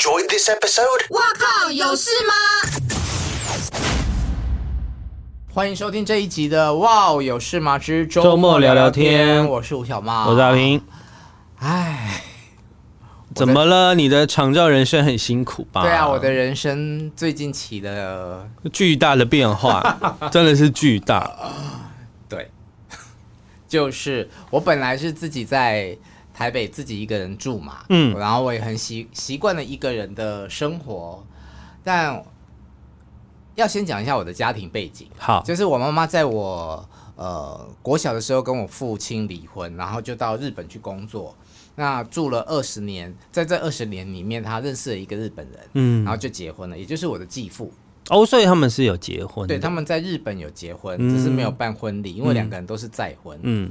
enjoyed this episode? 哇靠，有事吗？欢迎收听这一集的《哇有事吗之周末聊聊天》，我是吴小妈，我是阿平。唉，怎么了？你的长照人生很辛苦吧？对啊，我的人生最近起了巨大的变化，真的是巨大。对，就是我本来是自己在。台北自己一个人住嘛，嗯，然后我也很习习惯了一个人的生活，但要先讲一下我的家庭背景。好，就是我妈妈在我呃国小的时候跟我父亲离婚，然后就到日本去工作，那住了二十年，在这二十年里面，她认识了一个日本人，嗯，然后就结婚了，也就是我的继父。哦，所以他们是有结婚，对，他们在日本有结婚，嗯，只是没有办婚礼，因为两个人都是再婚，嗯，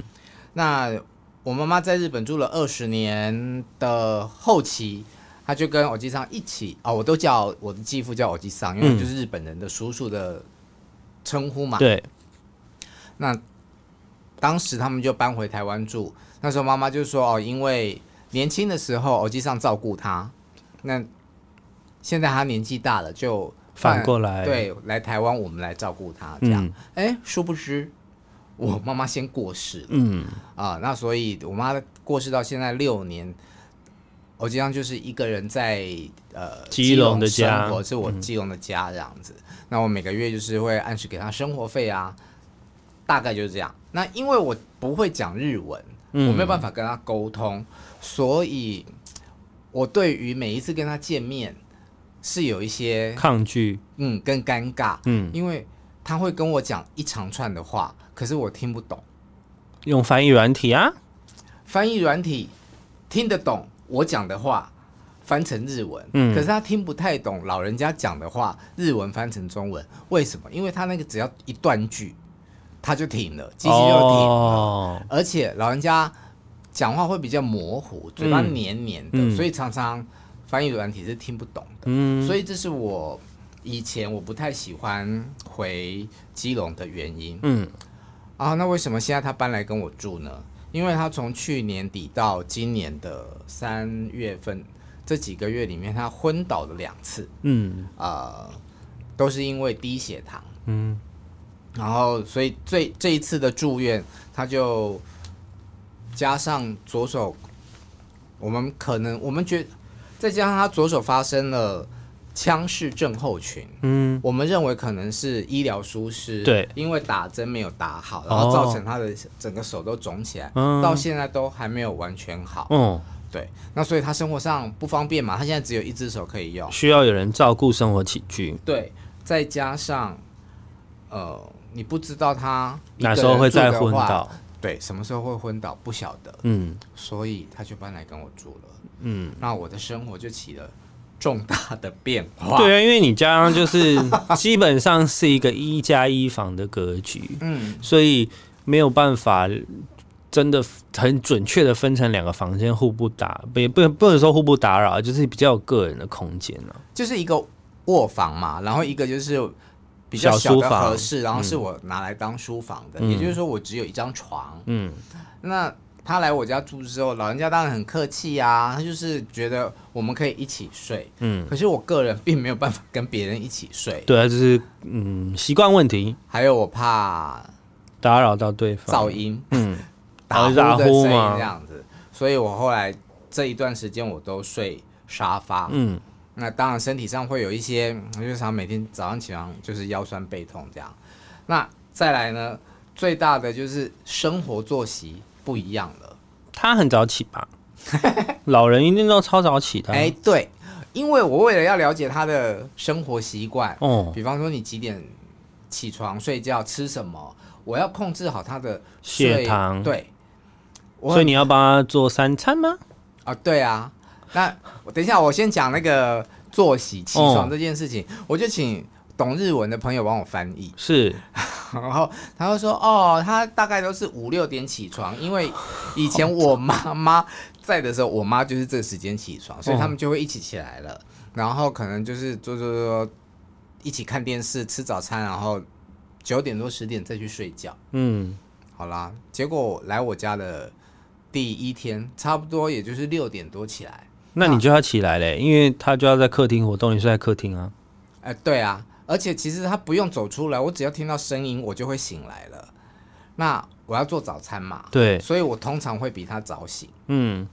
那。我妈妈在日本住了二十年的后期，她就跟欧吉桑一起哦，我都叫我的继父叫欧吉桑，因为就是日本人的叔叔的称呼嘛。对。那当时他们就搬回台湾住，那时候妈妈就说哦，因为年轻的时候欧吉桑照顾她，那现在她年纪大了，就反过来对来台湾，我们来照顾她这样。哎、嗯，殊不知。我妈妈先过世了，嗯。啊，那所以我妈过世到现在六年，我经常就是一个人在呃基隆的家，生活是我基隆的家这样子。嗯、那我每个月就是会按时给她生活费啊，大概就是这样。那因为我不会讲日文，嗯、我没有办法跟她沟通，所以我对于每一次跟她见面是有一些抗拒，嗯，跟尴尬，嗯，因为她会跟我讲一长串的话。可是我听不懂，用翻译软体啊，翻译软体听得懂我讲的话，翻成日文。嗯，可是他听不太懂老人家讲的话，日文翻成中文，为什么？因为他那个只要一断句，他就停了，机器就停了。哦，而且老人家讲话会比较模糊，嘴巴黏黏的，嗯，所以常常翻译软体是听不懂的。嗯，所以这是我以前我不太喜欢回基隆的原因。嗯。啊，那为什么现在他搬来跟我住呢？因为他从去年底到今年的三月份这几个月里面，他昏倒了两次，嗯，呃，都是因为低血糖，嗯，然后所以最这一次的住院，他就加上左手，我们可能我们觉得再加上他左手发生了。腔室症候群，嗯，我们认为可能是医疗疏失，对，因为打针没有打好，然后造成他的整个手都肿起来，哦，到现在都还没有完全好，嗯，对，那所以他生活上不方便嘛，他现在只有一只手可以用，需要有人照顾生活起居，对，再加上，呃，你不知道他哪时候会再昏倒，对，什么时候会昏倒不晓得，嗯，所以他就搬来跟我住了，嗯，那我的生活就起了。重大的变化，对啊，因为你家上就是 基本上是一个一加一房的格局，嗯，所以没有办法真的很准确的分成两个房间互不打，不不不能说互不打扰，就是比较有个人的空间了，就是一个卧房嘛，然后一个就是比较小的合适，然后是我拿来当书房的，嗯，也就是说我只有一张床，嗯，那。他来我家住之后，老人家当然很客气啊，他就是觉得我们可以一起睡，嗯，可是我个人并没有办法跟别人一起睡，对啊，就是嗯习惯问题，还有我怕打扰到对方，噪音，嗯，打呼的声音这样子，所以我后来这一段时间我都睡沙发，嗯，那当然身体上会有一些，我就常每天早上起床就是腰酸背痛这样，那再来呢，最大的就是生活作息。不一样了，他很早起吧？老人一定都超早起的。哎、欸，对，因为我为了要了解他的生活习惯，哦，比方说你几点起床、睡觉、吃什么，我要控制好他的血糖。对，所以你要帮他做三餐吗？啊，对啊。那我等一下，我先讲那个作息起床这件事情，哦、我就请。懂日文的朋友帮我翻译，是，然后他就说，哦，他大概都是五六点起床，因为以前我妈妈在的时候，我妈就是这个时间起床，所以他们就会一起起来了，然后可能就是做做做，一起看电视、吃早餐，然后九点多十点再去睡觉。嗯，好啦，结果来我家的第一天，差不多也就是六点多起来，那你就要起来嘞，因为他就要在客厅活动，你是在客厅啊。哎、呃，对啊，而且其实他不用走出来，我只要听到声音，我就会醒来了。那我要做早餐嘛，对，所以我通常会比他早醒。嗯，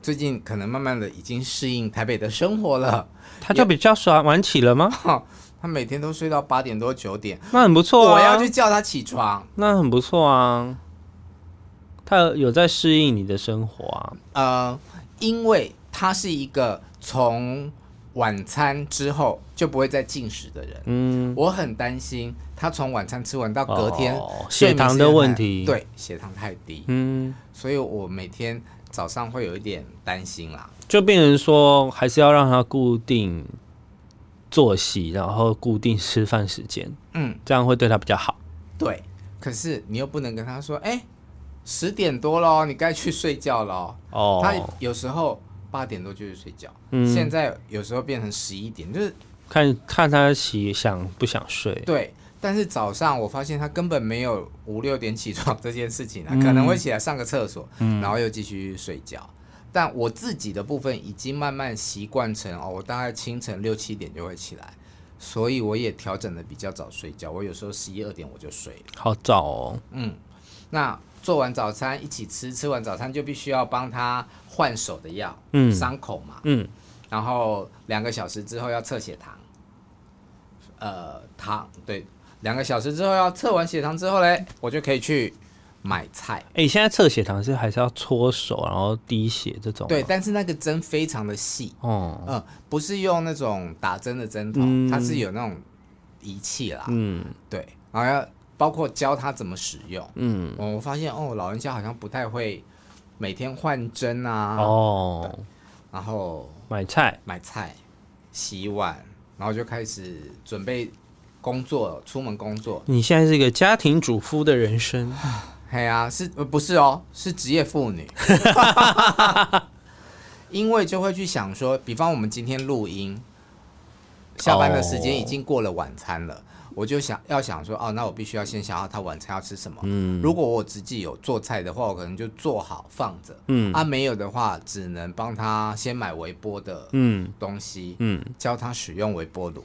最近可能慢慢的已经适应台北的生活了，他就比较晚晚起了吗？他每天都睡到八点多九点，那很不错啊。我要去叫他起床，那很不错啊。他有在适应你的生活啊？呃，因为他是一个从晚餐之后就不会再进食的人。嗯，我很担心他从晚餐吃完到隔天、哦、血糖的问题，对，血糖太低。嗯，所以我每天早上会有一点担心啦。就变成说，还是要让他固定。作息，然后固定吃饭时间，嗯，这样会对他比较好。对，可是你又不能跟他说，哎，十点多了，你该去睡觉了。哦，他有时候八点多就去睡觉，嗯，现在有时候变成十一点，就是看看他起想不想睡。对，但是早上我发现他根本没有五六点起床这件事情啊，嗯，可能会起来上个厕所，嗯，然后又继续睡觉。但我自己的部分已经慢慢习惯成哦，我大概清晨六七点就会起来，所以我也调整的比较早睡觉。我有时候十一二点我就睡了，好早哦。嗯，那做完早餐一起吃，吃完早餐就必须要帮他换手的药，嗯，伤口嘛，嗯，然后两个小时之后要测血糖，呃，糖对，两个小时之后要测完血糖之后嘞，我就可以去。买菜，哎、欸，现在测血糖是还是要搓手，然后滴血这种？对，但是那个针非常的细，哦，嗯，不是用那种打针的针头，嗯，它是有那种仪器啦，嗯，对，然后要包括教他怎么使用，嗯，我发现哦，老人家好像不太会每天换针啊，哦，然后买菜，买菜，洗碗，然后就开始准备工作，出门工作。你现在是一个家庭主妇的人生。嘿啊，是呃不是哦，是职业妇女，因为就会去想说，比方我们今天录音，下班的时间已经过了晚餐了，oh. 我就想要想说，哦，那我必须要先想好他晚餐要吃什么。嗯，如果我自己有做菜的话，我可能就做好放着。嗯，啊没有的话，只能帮他先买微波的嗯东西，嗯，教他使用微波炉。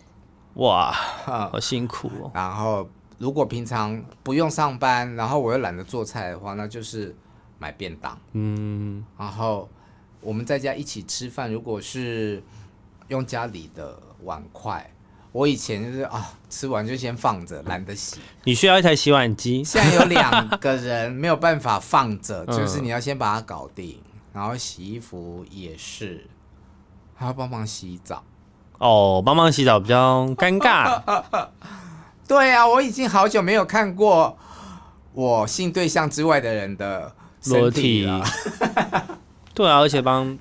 哇，好辛苦哦。然后。如果平常不用上班，然后我又懒得做菜的话，那就是买便当。嗯，然后我们在家一起吃饭，如果是用家里的碗筷，我以前就是啊，吃完就先放着，懒得洗。你需要一台洗碗机。现在有两个人没有办法放着，就是你要先把它搞定，然后洗衣服也是，还要帮忙洗澡。哦，帮忙洗澡比较尴尬。对啊，我已经好久没有看过我性对象之外的人的裸体了。对啊，而且帮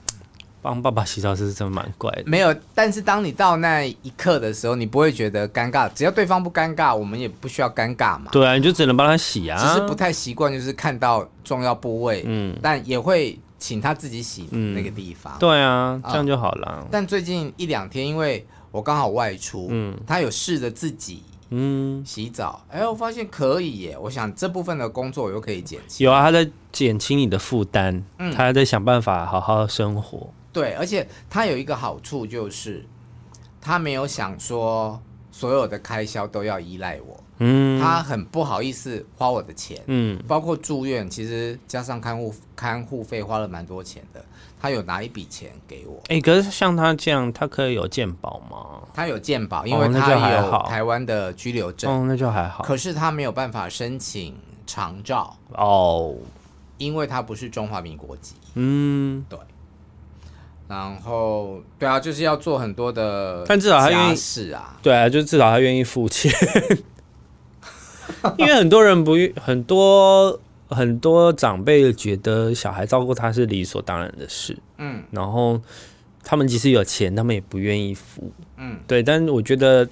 帮爸爸洗澡是真的蛮怪的。没有，但是当你到那一刻的时候，你不会觉得尴尬，只要对方不尴尬，我们也不需要尴尬嘛。对啊，你就只能帮他洗啊。只是不太习惯，就是看到重要部位，嗯，但也会请他自己洗那个地方。嗯、对啊，这样就好了、嗯。但最近一两天，因为我刚好外出，嗯，他有试着自己。嗯，洗澡，哎，我发现可以耶。我想这部分的工作我又可以减轻。有啊，他在减轻你的负担，嗯，他还在想办法好好生活。对，而且他有一个好处就是，他没有想说所有的开销都要依赖我。嗯，他很不好意思花我的钱。嗯，包括住院，其实加上看护看护费花了蛮多钱的。他有拿一笔钱给我，哎、欸，可是像他这样，他可以有健保吗？他有健保，因为他有台湾的居留证，哦，那就还好。可是他没有办法申请长照哦，因为他不是中华民国籍。嗯，对。然后，对啊，就是要做很多的，但至少他愿意是啊，对啊，就是至少他愿意付钱，因为很多人不愿很多。很多长辈觉得小孩照顾他是理所当然的事，嗯，然后他们即使有钱，他们也不愿意付，嗯，对。但我觉得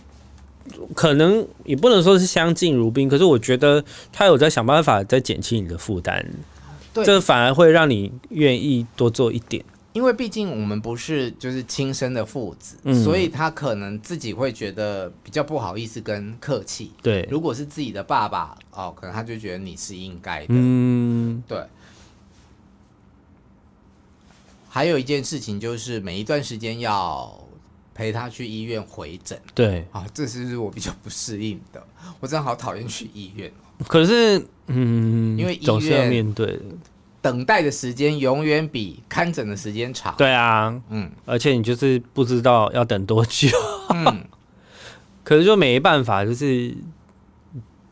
可能也不能说是相敬如宾，可是我觉得他有在想办法在减轻你的负担，对，这反而会让你愿意多做一点。因为毕竟我们不是就是亲生的父子，嗯，所以他可能自己会觉得比较不好意思跟客气。对，如果是自己的爸爸哦，可能他就觉得你是应该的。嗯，对。还有一件事情就是每一段时间要陪他去医院回诊。对啊，这是我比较不适应的。我真的好讨厌去医院。可是，嗯，因为医院总是要面对等待的时间永远比看诊的时间长。对啊，嗯，而且你就是不知道要等多久。嗯，可是就没办法，就是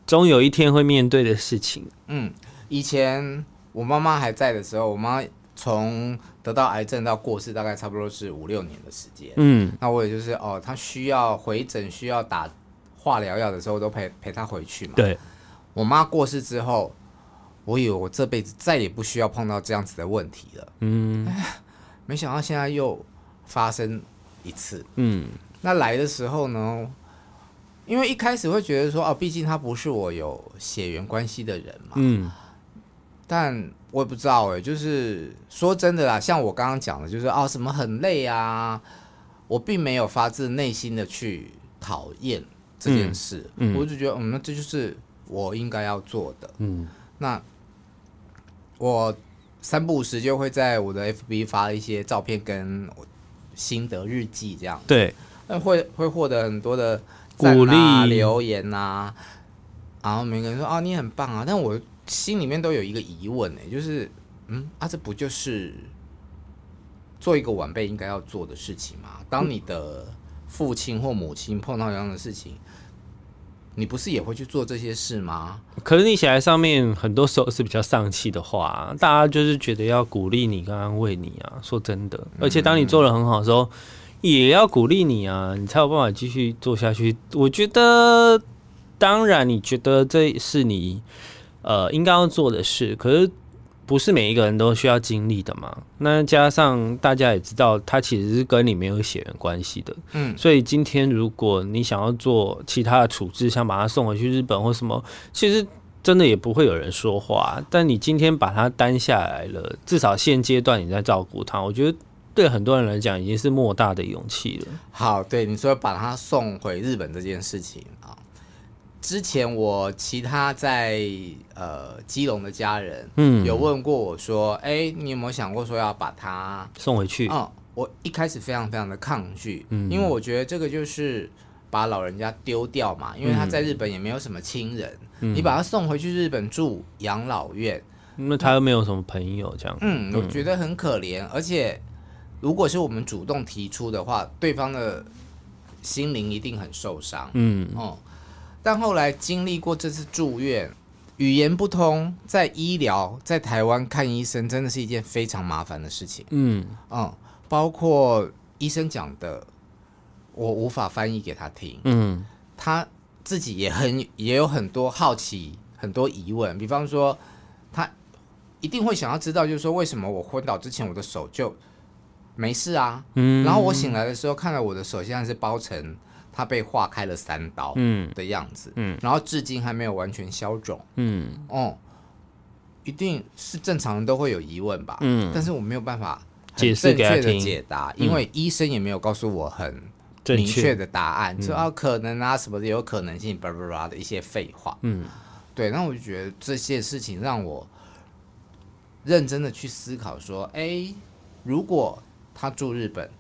终有一天会面对的事情。嗯，以前我妈妈还在的时候，我妈从得到癌症到过世，大概差不多是五六年的时间。嗯，那我也就是哦，她需要回诊、需要打化疗药的时候，都陪陪她回去嘛。对。我妈过世之后，我以为我这辈子再也不需要碰到这样子的问题了。嗯，哎，没想到现在又发生一次。嗯，那来的时候呢，因为一开始会觉得说，哦，毕竟他不是我有血缘关系的人嘛。嗯，但我也不知道哎，就是说真的啦，像我刚刚讲的，就是哦，什么很累啊，我并没有发自内心的去讨厌这件事。嗯，我就觉得，嗯，那这就是。我应该要做的，嗯，那我三不五时就会在我的 FB 发一些照片跟心得日记，这样对，那会会获得很多的、啊、鼓励留言呐、啊，然后每个人说啊，你很棒啊，但我心里面都有一个疑问呢，就是嗯啊，这不就是做一个晚辈应该要做的事情吗？当你的父亲或母亲碰到这样的事情。你不是也会去做这些事吗？可是你写在上面，很多时候是比较丧气的话，大家就是觉得要鼓励你跟安慰你啊。说真的，而且当你做得很好的时候，也要鼓励你啊，你才有办法继续做下去。我觉得，当然你觉得这是你呃应该要做的事，可是。不是每一个人都需要经历的嘛？那加上大家也知道，他其实是跟你没有血缘关系的。嗯，所以今天如果你想要做其他的处置，想把他送回去日本或什么，其实真的也不会有人说话。但你今天把他担下来了，至少现阶段你在照顾他，我觉得对很多人来讲已经是莫大的勇气了。好，对你说把他送回日本这件事情啊。之前我其他在呃基隆的家人，嗯，有问过我说，哎、欸，你有没有想过说要把他送回去？嗯，我一开始非常非常的抗拒，嗯，因为我觉得这个就是把老人家丢掉嘛，因为他在日本也没有什么亲人，嗯，你把他送回去日本住养老院，那他又没有什么朋友，这样，嗯，我觉得很可怜，而且如果是我们主动提出的话，对方的心灵一定很受伤，嗯，哦。但后来经历过这次住院，语言不通，在医疗在台湾看医生真的是一件非常麻烦的事情。嗯嗯，包括医生讲的，我无法翻译给他听。嗯，他自己也很也有很多好奇，很多疑问。比方说，他一定会想要知道，就是说为什么我昏倒之前我的手就没事啊？嗯，然后我醒来的时候，看到我的手现在是包成。他被划开了三刀，嗯。的样子，嗯，然后至今还没有完全消肿，嗯，哦，一定是正常人都会有疑问吧，嗯，但是我没有办法很正确的解答，因为医生也没有告诉我很明确的答案，说啊可能啊什么的有可能性，巴拉巴拉的一些废话，嗯，对，那我就觉得这些事情让我认真的去思考，说，哎，如果他住日本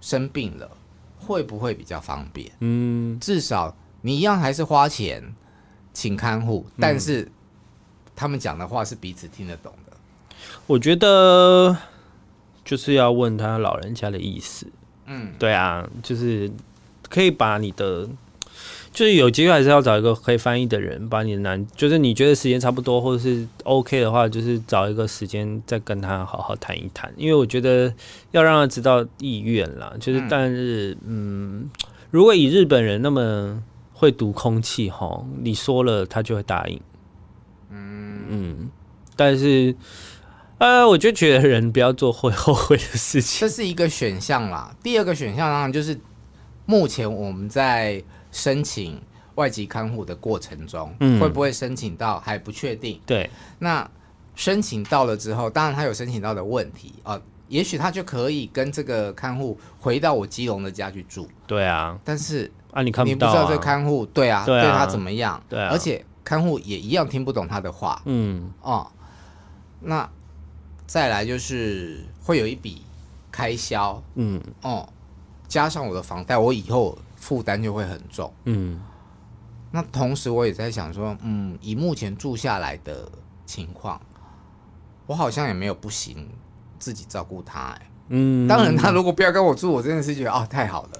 生病了。会不会比较方便？嗯，至少你一样还是花钱请看护，但是他们讲的话是彼此听得懂的。我觉得就是要问他老人家的意思。嗯，对啊，就是可以把你的。就是有机会还是要找一个可以翻译的人，把你的难，就是你觉得时间差不多或者是 OK 的话，就是找一个时间再跟他好好谈一谈。因为我觉得要让他知道意愿啦，就是但是嗯，如果以日本人那么会读空气哈，你说了他就会答应。嗯嗯，但是呃，我就觉得人不要做会后悔的事情，这是一个选项啦。第二个选项当然就是目前我们在。申请外籍看护的过程中，嗯，会不会申请到还不确定。对，那申请到了之后，当然他有申请到的问题啊，呃，也许他就可以跟这个看护回到我基隆的家去住。对啊，但是啊，你看不到，啊，你不知道这看护对啊，对啊，对他怎么样？对啊，而且看护也一样听不懂他的话。嗯，哦，那再来就是会有一笔开销，嗯。哦，加上我的房贷，我以后负担就会很重，嗯。那同时我也在想说，嗯，以目前住下来的情况，我好像也没有不行自己照顾他，哎，嗯。当然，他如果不要跟我住，我真的是觉得哦，太好了。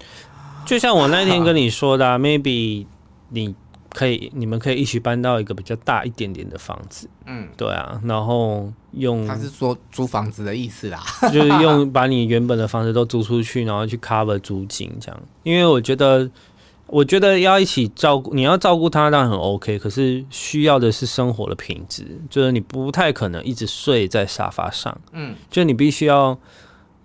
就像我那天跟你说的啊，maybe 你。可以，你们可以一起搬到一个比较大一点点的房子。嗯，对啊，然后用他是说租房子的意思啦，就是用把你原本的房子都租出去，然后去 cover 租金这样。因为我觉得，我觉得要一起照顾，你要照顾他当然很 OK，可是需要的是生活的品质，就是你不太可能一直睡在沙发上。嗯，就你必须要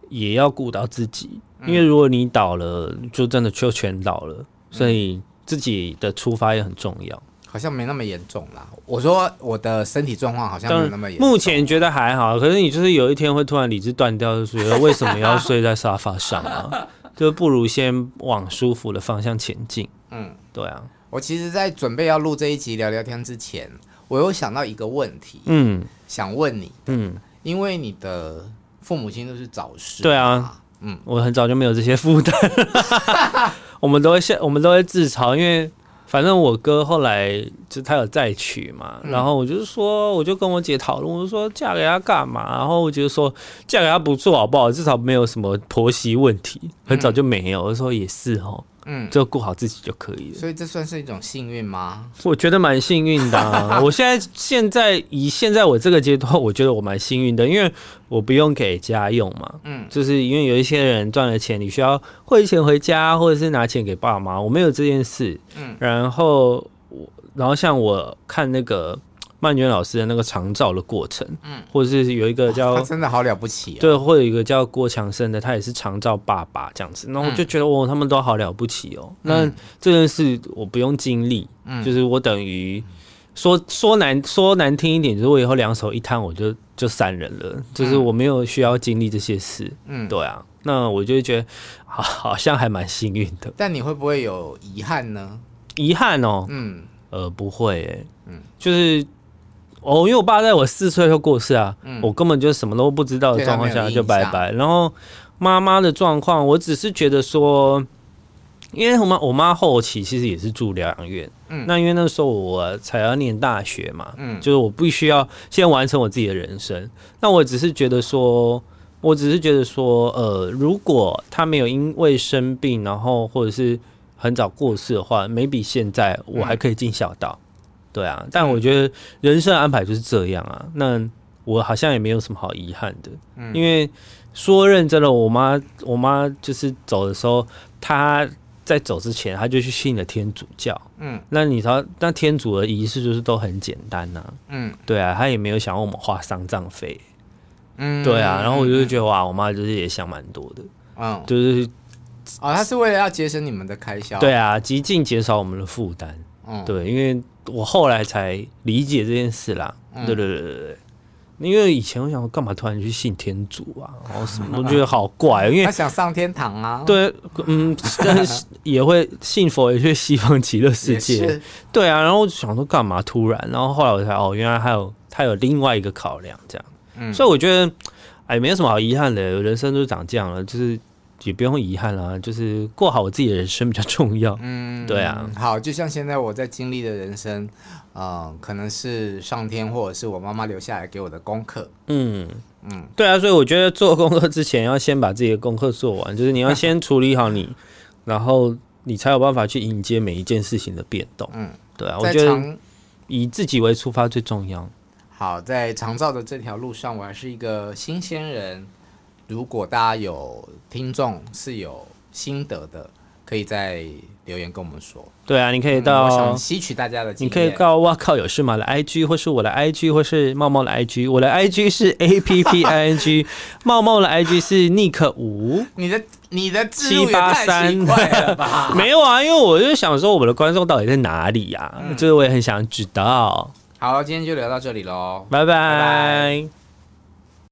也要顾到自己，因为如果你倒了，就真的就全倒了，所以。自己的出发也很重要，好像没那么严重啦。我说我的身体状况好像没那么严重，目前觉得还好。可是你就是有一天会突然理智断掉，就觉得为什么要睡在沙发上啊？就不如先往舒服的方向前进。嗯，对啊。我其实，在准备要录这一集聊聊天之前，我有想到一个问题，嗯，想问你，嗯，因为你的父母亲都是早逝，对啊，嗯，我很早就没有这些负担。我们都会现，我们都会自嘲，因为反正我哥后来就他有再娶嘛，嗯、然后我就说，我就跟我姐讨论，我就说嫁给他干嘛？然后我就说嫁给他不错好不好？至少没有什么婆媳问题，很早就没有。嗯、我说也是哦。嗯，就顾好自己就可以了。所以这算是一种幸运吗？我觉得蛮幸运的啊。我现在现在以现在我这个阶段，我觉得我蛮幸运的，因为我不用给家用嘛。嗯，就是因为有一些人赚了钱，你需要汇钱回家，或者是拿钱给爸妈，我没有这件事。嗯，然后我，然后像我看那个。曼娟老师的那个长照的过程，嗯，或者是有一个叫，他真的好了不起，对，或者有一个叫郭强生的，他也是长照爸爸这样子，那我就觉得哦，他们都好了不起哦。那这件事我不用经历，嗯，就是我等于说说难说难听一点，就是我以后两手一摊，我就就散人了，就是我没有需要经历这些事，嗯，对啊，那我就觉得好好像还蛮幸运的。但你会不会有遗憾呢？遗憾哦，嗯，呃，不会，哎，嗯，就是。哦，因为我爸在我四岁就过世啊，嗯、我根本就什么都不知道的状况下就拜拜。然后妈妈的状况，我只是觉得说，因为我妈我妈后期其实也是住疗养院，嗯，那因为那时候我才要念大学嘛，嗯，就是我必须要先完成我自己的人生。那我只是觉得说，我只是觉得说，呃，如果他没有因为生病，然后或者是很早过世的话，没比现在我还可以尽孝道。嗯对啊，但我觉得人生安排就是这样啊。那我好像也没有什么好遗憾的，嗯、因为说认真的，我妈我妈就是走的时候，她在走之前，她就去信了天主教。嗯，那你知道，那天主的仪式就是都很简单呐、啊。嗯，对啊，她也没有想让我们花丧葬费。嗯，对啊，然后我就觉得哇，我妈就是也想蛮多的。嗯，就是哦，她是为了要节省你们的开销。对啊，极尽减少我们的负担。嗯，对，因为。我后来才理解这件事啦，嗯、对对对对。对，因为以前我想说干嘛突然去信天主啊，然后什么我觉得好怪，因为他想上天堂啊，对，嗯，但是 也会信佛，也去西方极乐世界，是。对啊，然后我就想说干嘛突然，然后后来我才哦，原来还有他有另外一个考量这样，嗯，所以我觉得哎，没有什么好遗憾的，人生都长这样了，就是。也不用遗憾啦，就是过好我自己的人生比较重要。嗯，对啊。好，就像现在我在经历的人生，呃，可能是上天或者是我妈妈留下来给我的功课。嗯嗯，对啊，所以我觉得做功课之前要先把自己的功课做完，就是你要 先处理好你，然后你才有办法去迎接每一件事情的变动。嗯，对啊，我觉得以自己为出发最重要。好，在长照的这条路上，我还是一个新鲜人。如果大家有听众是有心得的，可以在留言跟我们说。对啊，你可以到、嗯、我想吸取大家的，你可以告哇靠有事吗的 IG，或是我的 IG，或是茂茂的 IG。我的 IG 是 A P P I N G，茂茂的 IG 是 Nick 五。你的你的七八三没有啊，因为我就想说我们的观众到底在哪里呀、啊？嗯、就是我也很想知道。好，今天就聊到这里喽，拜拜。拜拜。